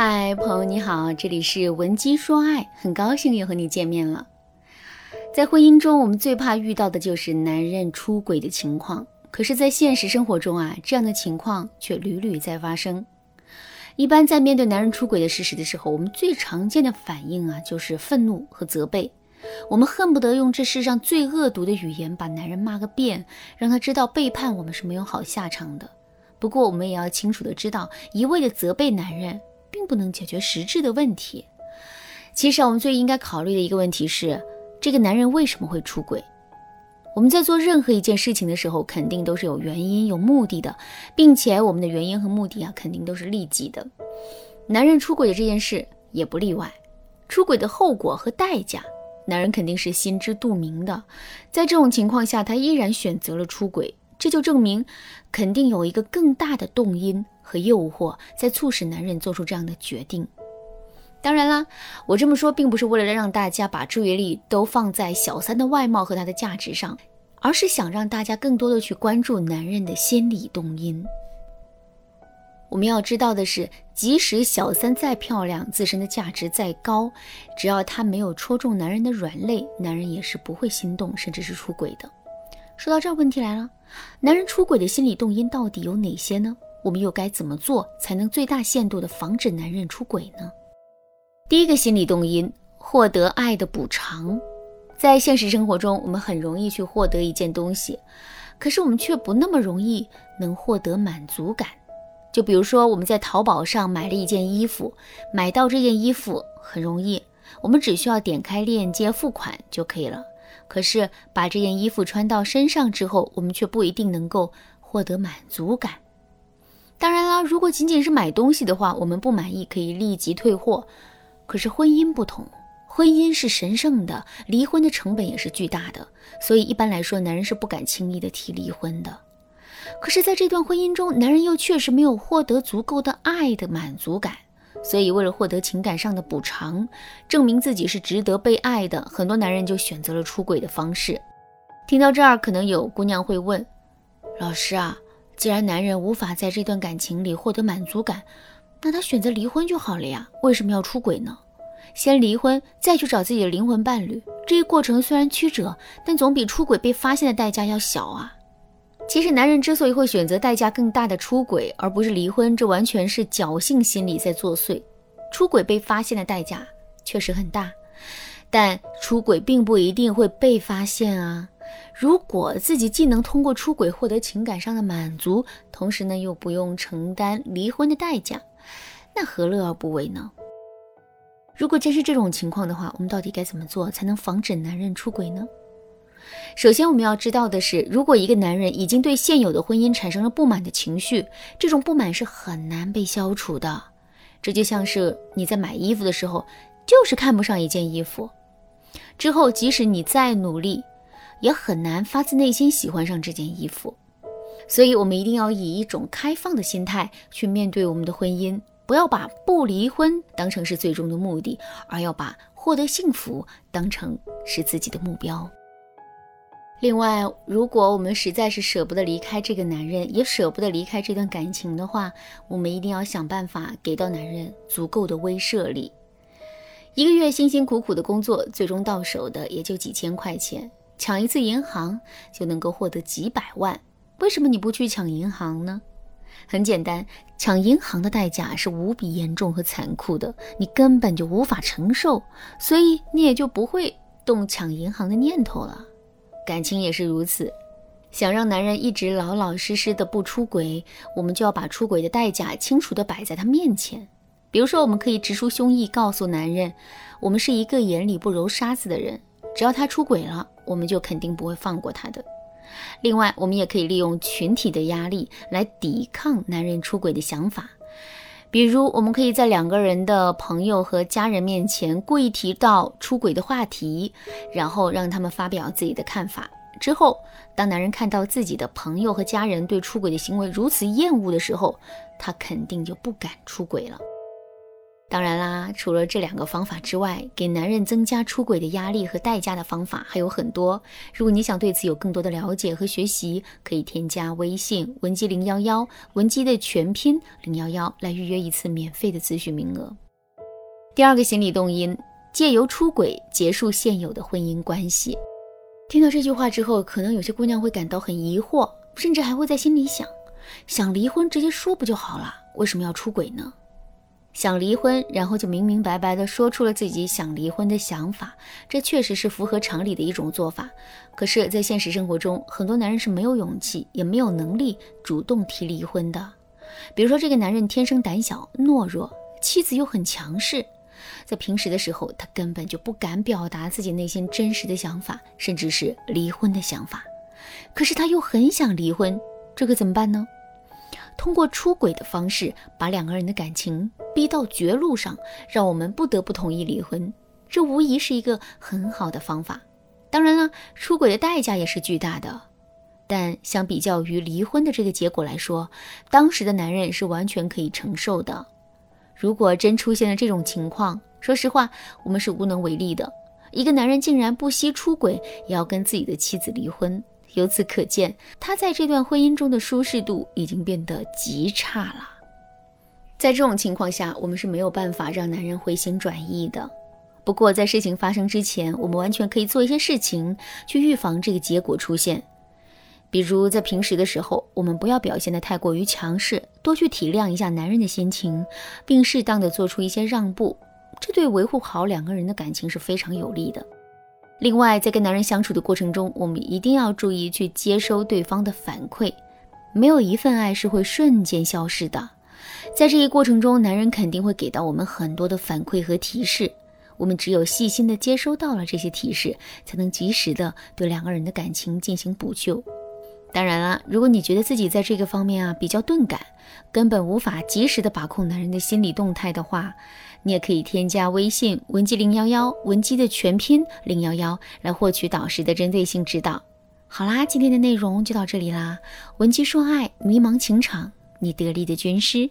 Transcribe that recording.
嗨，朋友你好，这里是文姬说爱，很高兴又和你见面了。在婚姻中，我们最怕遇到的就是男人出轨的情况。可是，在现实生活中啊，这样的情况却屡屡在发生。一般在面对男人出轨的事实的时候，我们最常见的反应啊，就是愤怒和责备。我们恨不得用这世上最恶毒的语言把男人骂个遍，让他知道背叛我们是没有好下场的。不过，我们也要清楚的知道，一味的责备男人。并不能解决实质的问题。其实，我们最应该考虑的一个问题是：这个男人为什么会出轨？我们在做任何一件事情的时候，肯定都是有原因、有目的的，并且我们的原因和目的啊，肯定都是利己的。男人出轨的这件事也不例外。出轨的后果和代价，男人肯定是心知肚明的。在这种情况下，他依然选择了出轨。这就证明，肯定有一个更大的动因和诱惑在促使男人做出这样的决定。当然啦，我这么说并不是为了让大家把注意力都放在小三的外貌和他的价值上，而是想让大家更多的去关注男人的心理动因。我们要知道的是，即使小三再漂亮，自身的价值再高，只要她没有戳中男人的软肋，男人也是不会心动，甚至是出轨的。说到这儿，问题来了，男人出轨的心理动因到底有哪些呢？我们又该怎么做才能最大限度地防止男人出轨呢？第一个心理动因，获得爱的补偿。在现实生活中，我们很容易去获得一件东西，可是我们却不那么容易能获得满足感。就比如说，我们在淘宝上买了一件衣服，买到这件衣服很容易，我们只需要点开链接付款就可以了。可是把这件衣服穿到身上之后，我们却不一定能够获得满足感。当然啦，如果仅仅是买东西的话，我们不满意可以立即退货。可是婚姻不同，婚姻是神圣的，离婚的成本也是巨大的，所以一般来说，男人是不敢轻易的提离婚的。可是，在这段婚姻中，男人又确实没有获得足够的爱的满足感。所以，为了获得情感上的补偿，证明自己是值得被爱的，很多男人就选择了出轨的方式。听到这儿，可能有姑娘会问：“老师啊，既然男人无法在这段感情里获得满足感，那他选择离婚就好了呀？为什么要出轨呢？先离婚，再去找自己的灵魂伴侣，这一过程虽然曲折，但总比出轨被发现的代价要小啊。”其实，男人之所以会选择代价更大的出轨，而不是离婚，这完全是侥幸心理在作祟。出轨被发现的代价确实很大，但出轨并不一定会被发现啊。如果自己既能通过出轨获得情感上的满足，同时呢又不用承担离婚的代价，那何乐而不为呢？如果真是这种情况的话，我们到底该怎么做才能防止男人出轨呢？首先，我们要知道的是，如果一个男人已经对现有的婚姻产生了不满的情绪，这种不满是很难被消除的。这就像是你在买衣服的时候，就是看不上一件衣服，之后即使你再努力，也很难发自内心喜欢上这件衣服。所以，我们一定要以一种开放的心态去面对我们的婚姻，不要把不离婚当成是最终的目的，而要把获得幸福当成是自己的目标。另外，如果我们实在是舍不得离开这个男人，也舍不得离开这段感情的话，我们一定要想办法给到男人足够的威慑力。一个月辛辛苦苦的工作，最终到手的也就几千块钱，抢一次银行就能够获得几百万。为什么你不去抢银行呢？很简单，抢银行的代价是无比严重和残酷的，你根本就无法承受，所以你也就不会动抢银行的念头了。感情也是如此，想让男人一直老老实实的不出轨，我们就要把出轨的代价清楚的摆在他面前。比如说，我们可以直抒胸臆告诉男人，我们是一个眼里不揉沙子的人，只要他出轨了，我们就肯定不会放过他的。另外，我们也可以利用群体的压力来抵抗男人出轨的想法。比如，我们可以在两个人的朋友和家人面前故意提到出轨的话题，然后让他们发表自己的看法。之后，当男人看到自己的朋友和家人对出轨的行为如此厌恶的时候，他肯定就不敢出轨了。当然啦，除了这两个方法之外，给男人增加出轨的压力和代价的方法还有很多。如果你想对此有更多的了解和学习，可以添加微信文姬零幺幺，文姬的全拼零幺幺来预约一次免费的咨询名额。第二个心理动因，借由出轨结束现有的婚姻关系。听到这句话之后，可能有些姑娘会感到很疑惑，甚至还会在心里想：想离婚直接说不就好了？为什么要出轨呢？想离婚，然后就明明白白地说出了自己想离婚的想法，这确实是符合常理的一种做法。可是，在现实生活中，很多男人是没有勇气，也没有能力主动提离婚的。比如说，这个男人天生胆小懦弱，妻子又很强势，在平时的时候，他根本就不敢表达自己内心真实的想法，甚至是离婚的想法。可是他又很想离婚，这可怎么办呢？通过出轨的方式，把两个人的感情逼到绝路上，让我们不得不同意离婚，这无疑是一个很好的方法。当然了，出轨的代价也是巨大的，但相比较于离婚的这个结果来说，当时的男人是完全可以承受的。如果真出现了这种情况，说实话，我们是无能为力的。一个男人竟然不惜出轨，也要跟自己的妻子离婚。由此可见，他在这段婚姻中的舒适度已经变得极差了。在这种情况下，我们是没有办法让男人回心转意的。不过，在事情发生之前，我们完全可以做一些事情去预防这个结果出现。比如，在平时的时候，我们不要表现得太过于强势，多去体谅一下男人的心情，并适当的做出一些让步，这对维护好两个人的感情是非常有利的。另外，在跟男人相处的过程中，我们一定要注意去接收对方的反馈。没有一份爱是会瞬间消失的，在这一过程中，男人肯定会给到我们很多的反馈和提示。我们只有细心的接收到了这些提示，才能及时的对两个人的感情进行补救。当然了，如果你觉得自己在这个方面啊比较钝感，根本无法及时的把控男人的心理动态的话，你也可以添加微信文姬零幺幺，文姬的全拼零幺幺，来获取导师的针对性指导。好啦，今天的内容就到这里啦，文姬说爱，迷茫情场，你得力的军师。